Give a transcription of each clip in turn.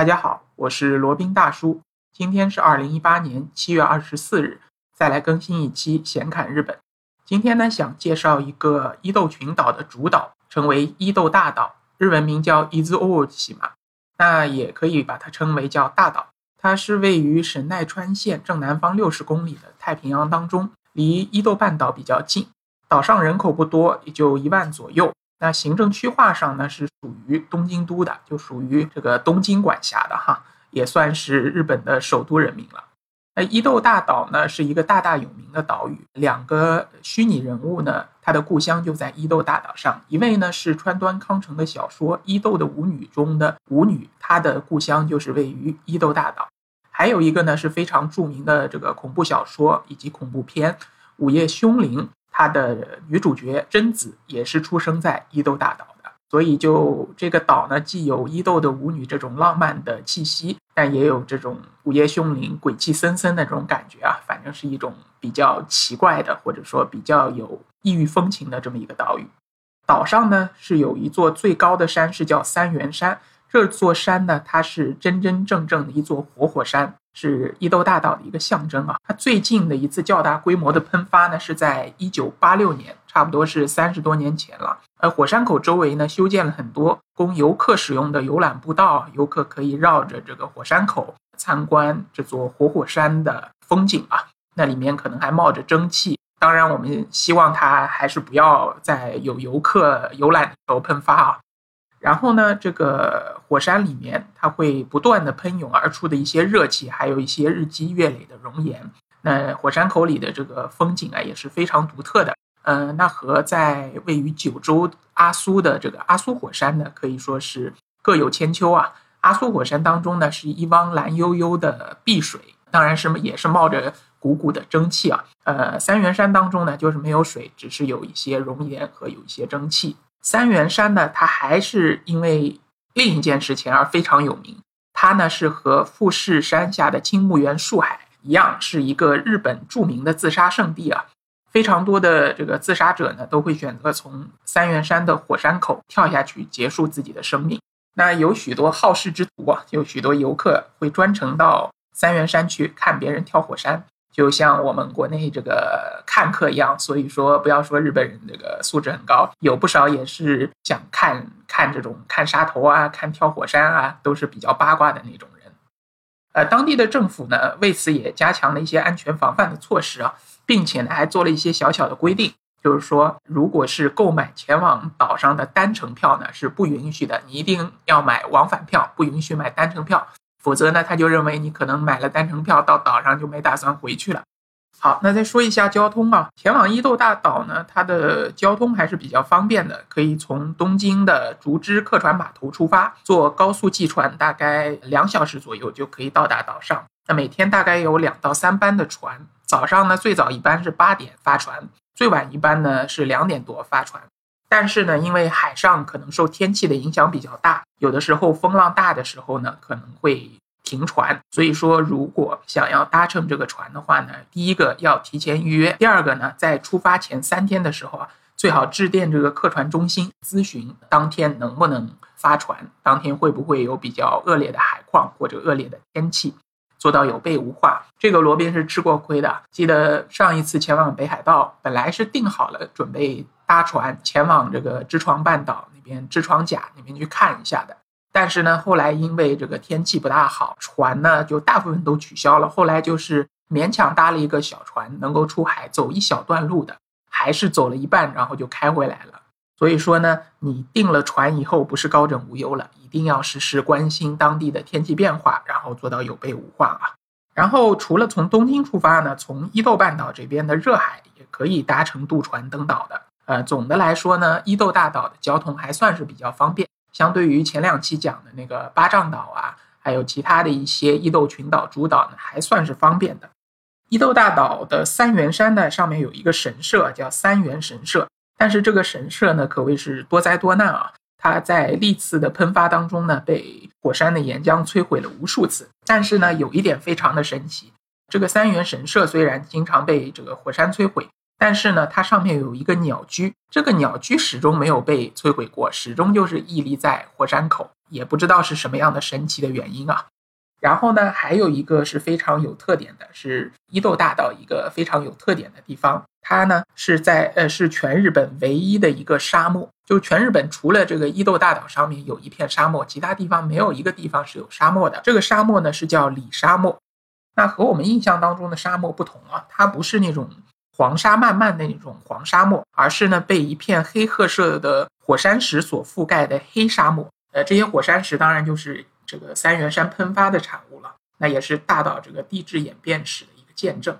大家好，我是罗宾大叔。今天是二零一八年七月二十四日，再来更新一期闲侃日本。今天呢，想介绍一个伊豆群岛的主岛，称为伊豆大岛，日文名叫伊兹欧西马，那也可以把它称为叫大岛。它是位于神奈川县正南方六十公里的太平洋当中，离伊豆半岛比较近。岛上人口不多，也就一万左右。那行政区划上呢，是属于东京都的，就属于这个东京管辖的哈，也算是日本的首都人民了。那伊豆大岛呢，是一个大大有名的岛屿。两个虚拟人物呢，他的故乡就在伊豆大岛上。一位呢是川端康成的小说《伊豆的舞女》中的舞女，她的故乡就是位于伊豆大岛。还有一个呢是非常著名的这个恐怖小说以及恐怖片《午夜凶铃》。它的女主角贞子也是出生在伊豆大岛的，所以就这个岛呢，既有伊豆的舞女这种浪漫的气息，但也有这种午夜凶铃、鬼气森森的这种感觉啊，反正是一种比较奇怪的，或者说比较有异域风情的这么一个岛屿。岛上呢是有一座最高的山，是叫三元山。这座山呢，它是真真正正的一座活火山。是伊豆大岛的一个象征啊！它最近的一次较大规模的喷发呢，是在一九八六年，差不多是三十多年前了。而火山口周围呢，修建了很多供游客使用的游览步道，游客可以绕着这个火山口参观这座活火山的风景啊。那里面可能还冒着蒸汽，当然我们希望它还是不要在有游客游览的时候喷发啊。然后呢，这个火山里面它会不断的喷涌而出的一些热气，还有一些日积月累的熔岩。那火山口里的这个风景啊，也是非常独特的。嗯，那和在位于九州阿苏的这个阿苏火山呢，可以说是各有千秋啊。阿苏火山当中呢，是一汪蓝悠悠的碧水，当然是也是冒着鼓鼓的蒸汽啊。呃，三元山当中呢，就是没有水，只是有一些熔岩和有一些蒸汽。三元山呢，它还是因为另一件事情而非常有名。它呢是和富士山下的青木原树海一样，是一个日本著名的自杀圣地啊。非常多的这个自杀者呢，都会选择从三元山的火山口跳下去结束自己的生命。那有许多好事之徒啊，有许多游客会专程到三元山去看别人跳火山。就像我们国内这个看客一样，所以说不要说日本人这个素质很高，有不少也是想看看这种看沙头啊、看跳火山啊，都是比较八卦的那种人。呃，当地的政府呢，为此也加强了一些安全防范的措施啊，并且呢还做了一些小小的规定，就是说，如果是购买前往岛上的单程票呢，是不允许的，你一定要买往返票，不允许买单程票。否则呢，他就认为你可能买了单程票到岛上就没打算回去了。好，那再说一下交通啊，前往伊豆大岛呢，它的交通还是比较方便的，可以从东京的竹枝客船码头出发，坐高速汽船，大概两小时左右就可以到达岛上。那每天大概有两到三班的船，早上呢最早一班是八点发船，最晚一班呢是两点多发船。但是呢，因为海上可能受天气的影响比较大，有的时候风浪大的时候呢，可能会停船。所以说，如果想要搭乘这个船的话呢，第一个要提前预约，第二个呢，在出发前三天的时候啊，最好致电这个客船中心咨询当天能不能发船，当天会不会有比较恶劣的海况或者恶劣的天气，做到有备无患。这个罗宾是吃过亏的，记得上一次前往北海道，本来是定好了准备。搭船前往这个知床半岛那边知床岬那边去看一下的，但是呢，后来因为这个天气不大好，船呢就大部分都取消了。后来就是勉强搭了一个小船，能够出海走一小段路的，还是走了一半，然后就开回来了。所以说呢，你订了船以后，不是高枕无忧了，一定要时时关心当地的天气变化，然后做到有备无患啊。然后除了从东京出发呢，从伊豆半岛这边的热海也可以搭乘渡船登岛的。呃，总的来说呢，伊豆大岛的交通还算是比较方便，相对于前两期讲的那个八丈岛啊，还有其他的一些伊豆群岛主岛呢，还算是方便的。伊豆大岛的三元山呢，上面有一个神社叫三元神社，但是这个神社呢，可谓是多灾多难啊。它在历次的喷发当中呢，被火山的岩浆摧毁了无数次。但是呢，有一点非常的神奇，这个三元神社虽然经常被这个火山摧毁。但是呢，它上面有一个鸟居，这个鸟居始终没有被摧毁过，始终就是屹立在火山口，也不知道是什么样的神奇的原因啊。然后呢，还有一个是非常有特点的，是伊豆大岛一个非常有特点的地方，它呢是在呃是全日本唯一的一个沙漠，就全日本除了这个伊豆大岛上面有一片沙漠，其他地方没有一个地方是有沙漠的。这个沙漠呢是叫里沙漠，那和我们印象当中的沙漠不同啊，它不是那种黄沙漫漫的那种黄沙漠，而是呢被一片黑褐色的火山石所覆盖的黑沙漠。呃，这些火山石当然就是。这个三元山喷发的产物了，那也是大岛这个地质演变史的一个见证。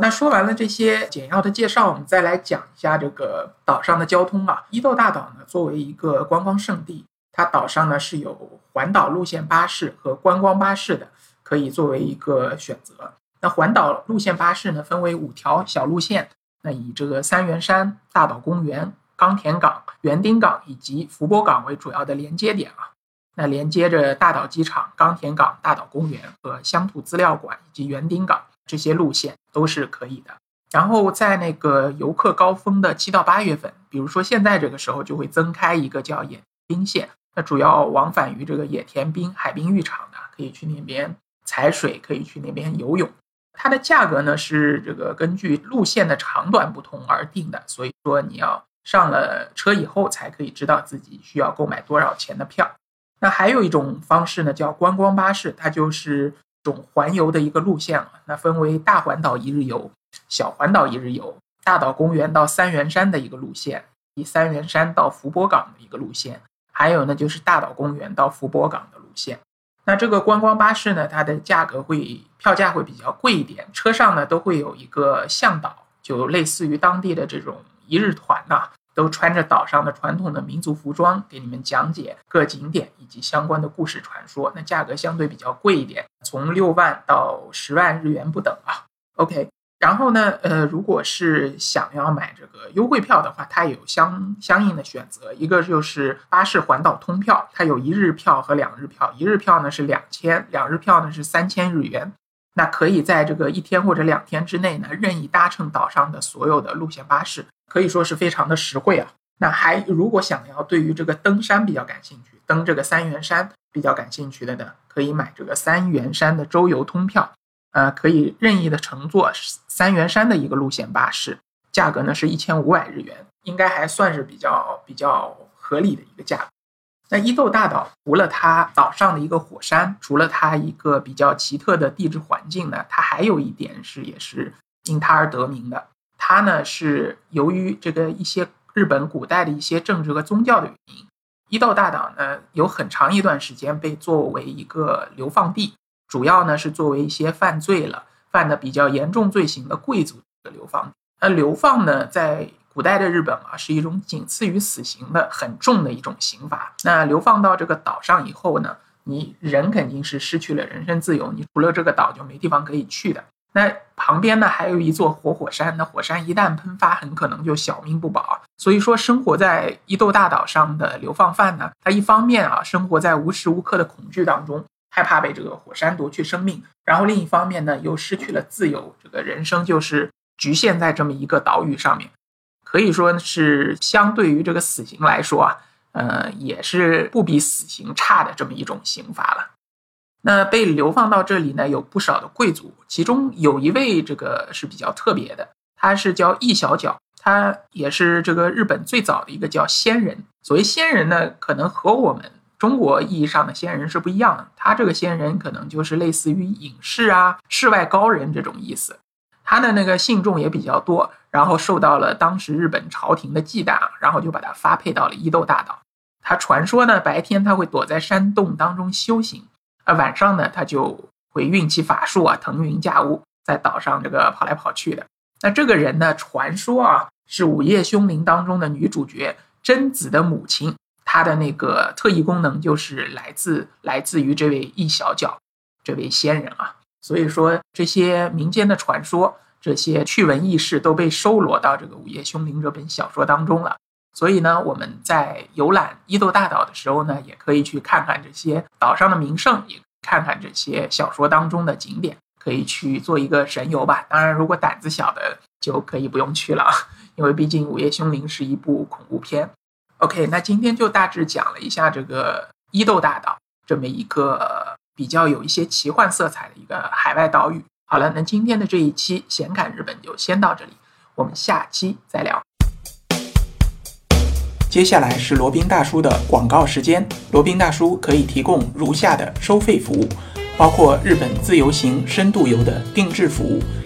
那说完了这些简要的介绍，我们再来讲一下这个岛上的交通啊。伊豆大岛呢，作为一个观光胜地，它岛上呢是有环岛路线巴士和观光巴士的，可以作为一个选择。环岛路线巴士呢，分为五条小路线，那以这个三元山、大岛公园、冈田港、园丁港以及福波港为主要的连接点啊。那连接着大岛机场、冈田港、大岛公园和乡土资料馆以及园丁港这些路线都是可以的。然后在那个游客高峰的七到八月份，比如说现在这个时候，就会增开一个叫野滨线，那主要往返于这个野田滨海滨浴场的，可以去那边踩水，可以去那边游泳。它的价格呢是这个根据路线的长短不同而定的，所以说你要上了车以后才可以知道自己需要购买多少钱的票。那还有一种方式呢，叫观光巴士，它就是种环游的一个路线了。那分为大环岛一日游、小环岛一日游、大岛公园到三元山的一个路线，以三元山到福波港的一个路线，还有呢就是大岛公园到福波港的路线。那这个观光巴士呢，它的价格会票价会比较贵一点，车上呢都会有一个向导，就类似于当地的这种一日团呐。都穿着岛上的传统的民族服装，给你们讲解各景点以及相关的故事传说。那价格相对比较贵一点，从六万到十万日元不等啊。OK，然后呢，呃，如果是想要买这个优惠票的话，它有相相应的选择。一个就是巴士环岛通票，它有一日票和两日票。一日票呢是两千，两日票呢是三千日元。那可以在这个一天或者两天之内呢，任意搭乘岛上的所有的路线巴士。可以说是非常的实惠啊。那还如果想要对于这个登山比较感兴趣，登这个三元山比较感兴趣的呢，可以买这个三元山的周游通票，呃，可以任意的乘坐三元山的一个路线巴士，价格呢是一千五百日元，应该还算是比较比较合理的一个价格。那伊豆大岛除了它岛上的一个火山，除了它一个比较奇特的地质环境呢，它还有一点是也是因它而得名的。它呢是由于这个一些日本古代的一些政治和宗教的原因，伊豆大岛呢有很长一段时间被作为一个流放地，主要呢是作为一些犯罪了、犯的比较严重罪行的贵族的流放。那流放呢，在古代的日本啊，是一种仅次于死刑的很重的一种刑罚。那流放到这个岛上以后呢，你人肯定是失去了人身自由，你除了这个岛就没地方可以去的。那旁边呢还有一座活火山，那火山一旦喷发，很可能就小命不保。所以说，生活在伊豆大岛上的流放犯呢，他一方面啊生活在无时无刻的恐惧当中，害怕被这个火山夺去生命；然后另一方面呢，又失去了自由，这个人生就是局限在这么一个岛屿上面，可以说是相对于这个死刑来说啊，呃，也是不比死刑差的这么一种刑罚了。那被流放到这里呢，有不少的贵族，其中有一位这个是比较特别的，他是叫易小角，他也是这个日本最早的一个叫仙人。所谓仙人呢，可能和我们中国意义上的仙人是不一样的，他这个仙人可能就是类似于隐士啊、世外高人这种意思。他的那个信众也比较多，然后受到了当时日本朝廷的忌惮，然后就把他发配到了伊豆大岛。他传说呢，白天他会躲在山洞当中修行。而晚上呢，他就会运起法术啊，腾云驾雾，在岛上这个跑来跑去的。那这个人呢，传说啊，是《午夜凶铃》当中的女主角贞子的母亲。她的那个特异功能就是来自来自于这位易小角这位仙人啊。所以说，这些民间的传说、这些趣闻轶事都被收罗到这个《午夜凶铃》这本小说当中了。所以呢，我们在游览伊豆大岛的时候呢，也可以去看看这些岛上的名胜，也看看这些小说当中的景点，可以去做一个神游吧。当然，如果胆子小的就可以不用去了，因为毕竟《午夜凶铃》是一部恐怖片。OK，那今天就大致讲了一下这个伊豆大岛这么一个比较有一些奇幻色彩的一个海外岛屿。好了，那今天的这一期闲侃日本就先到这里，我们下期再聊。接下来是罗宾大叔的广告时间。罗宾大叔可以提供如下的收费服务，包括日本自由行、深度游的定制服务，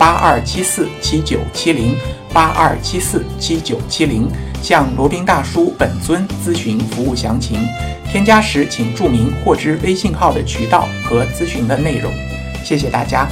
八二七四七九七零八二七四七九七零，向罗宾大叔本尊咨询服务详情。添加时请注明获知微信号的渠道和咨询的内容。谢谢大家。